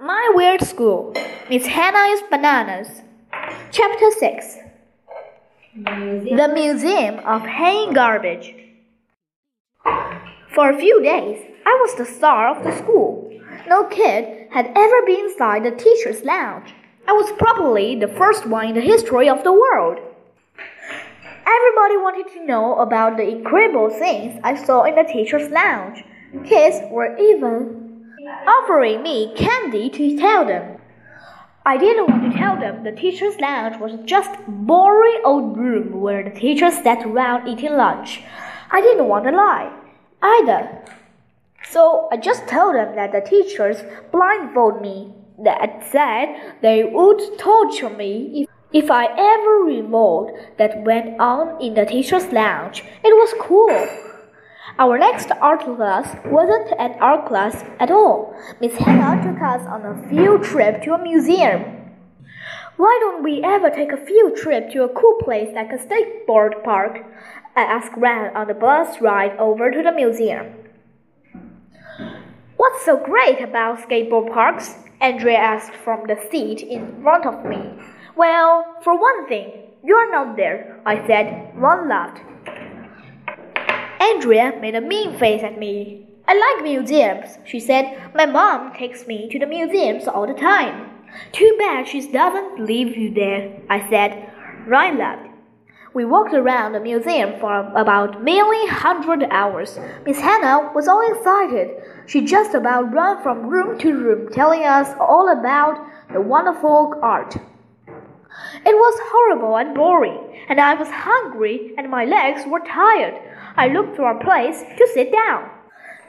My Weird School. Miss Hannah is Bananas. Chapter 6 The Museum of Hanging Garbage. For a few days, I was the star of the school. No kid had ever been inside the teacher's lounge. I was probably the first one in the history of the world. Everybody wanted to know about the incredible things I saw in the teacher's lounge. Kids were even offering me candy to tell them. I didn't want to tell them the teacher's lounge was just a boring old room where the teachers sat around eating lunch. I didn't want to lie either. So I just told them that the teachers blindfolded me. That said, they would torture me if if I ever revolved that went on in the teacher's lounge, it was cool. Our next art class wasn't an art class at all. Miss Hannah took us on a field trip to a museum. Why don't we ever take a field trip to a cool place like a skateboard park? I asked Ryan on the bus ride over to the museum. What's so great about skateboard parks? Andrea asked from the seat in front of me. Well, for one thing, you're not there, I said. Ryan laughed. Andrea made a mean face at me. I like museums, she said. My mom takes me to the museums all the time. Too bad she doesn't leave you there, I said. Ryan laughed. We walked around the museum for about nearly hundred hours. Miss Hannah was all excited. She just about ran from room to room telling us all about the wonderful art. It was horrible and boring, and I was hungry and my legs were tired. I looked for a place to sit down.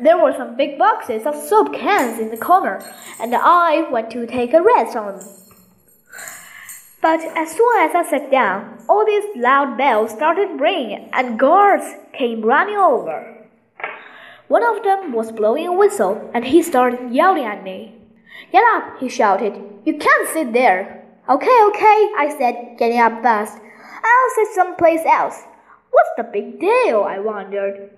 There were some big boxes of soap cans in the corner, and I went to take a rest on them. But as soon as I sat down, all these loud bells started ringing, and guards came running over. One of them was blowing a whistle, and he started yelling at me. Get up, he shouted. You can't sit there. Okay, okay, I said, getting up fast. I'll sit someplace else. What's the big deal? I wondered.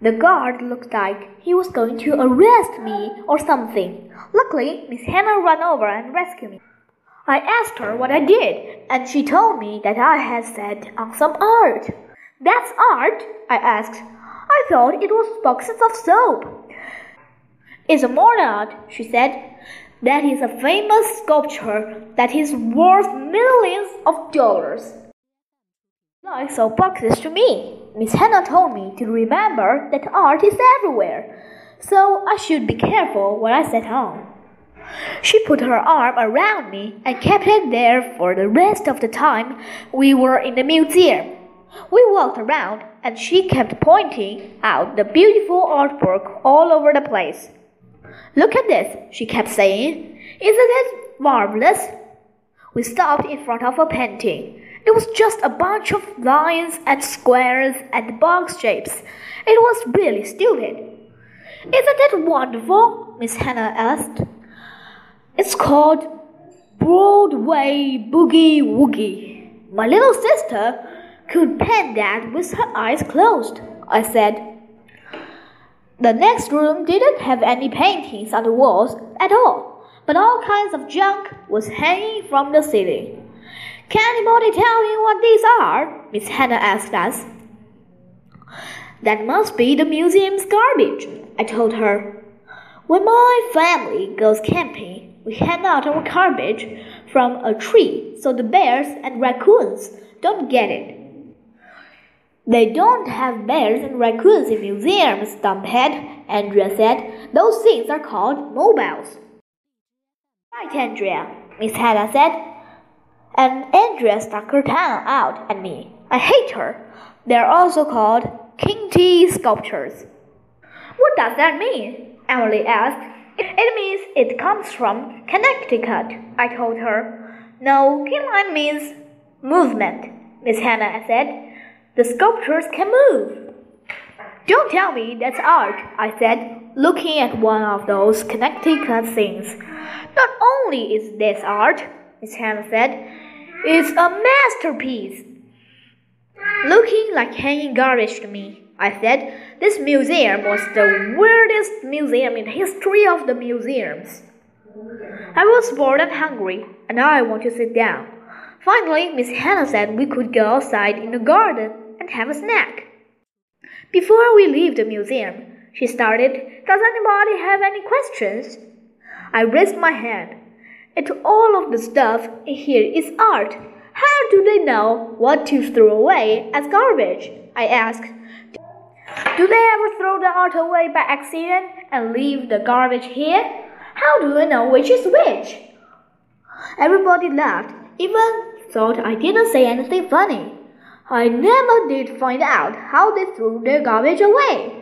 The guard looked like he was going to arrest me or something. Luckily, Miss Hannah ran over and rescued me. I asked her what I did, and she told me that I had sat on some art. That's art? I asked. I thought it was boxes of soap. It's a more art, she said. That is a famous sculpture that is worth millions of dollars. Like soap boxes to me. Miss Hannah told me to remember that art is everywhere, so I should be careful what I set on. She put her arm around me and kept it there for the rest of the time we were in the museum. We walked around and she kept pointing out the beautiful artwork all over the place. Look at this, she kept saying. Isn't it marvelous? We stopped in front of a painting. It was just a bunch of lines and squares and box shapes. It was really stupid. Isn't it wonderful? Miss Hannah asked. It's called Broadway Boogie Woogie. My little sister could paint that with her eyes closed, I said. The next room didn't have any paintings on the walls at all, but all kinds of junk was hanging from the ceiling. Can anybody tell me what these are? Miss Hannah asked us. That must be the museum's garbage, I told her. When my family goes camping, we hang out our garbage from a tree so the bears and raccoons don't get it. They don't have bears and raccoons in museums, Dumphead, Andrea said. Those things are called mobiles. Right, Andrea, Miss Hannah said. And Andrea stuck her tongue out at me. I hate her. They're also called kinetic sculptures. What does that mean? Emily asked. It means it comes from Connecticut, I told her. No, Kinetic means movement, Miss Hannah said. The sculptures can move. Don't tell me that's art, I said, looking at one of those Connecticut things. Not only is this art, Miss Hannah said, it's a masterpiece. Looking like hanging garbage to me, I said. This museum was the weirdest museum in the history of the museums. I was bored and hungry, and now I wanted to sit down. Finally, Miss Hannah said we could go outside in the garden and have a snack. Before we leave the museum, she started, Does anybody have any questions? I raised my hand. It all of the stuff here is art. How do they know what to throw away as garbage? I asked. Do they ever throw the art away by accident and leave the garbage here? How do they know which is which? Everybody laughed, even thought I didn't say anything funny. I never did find out how they threw their garbage away.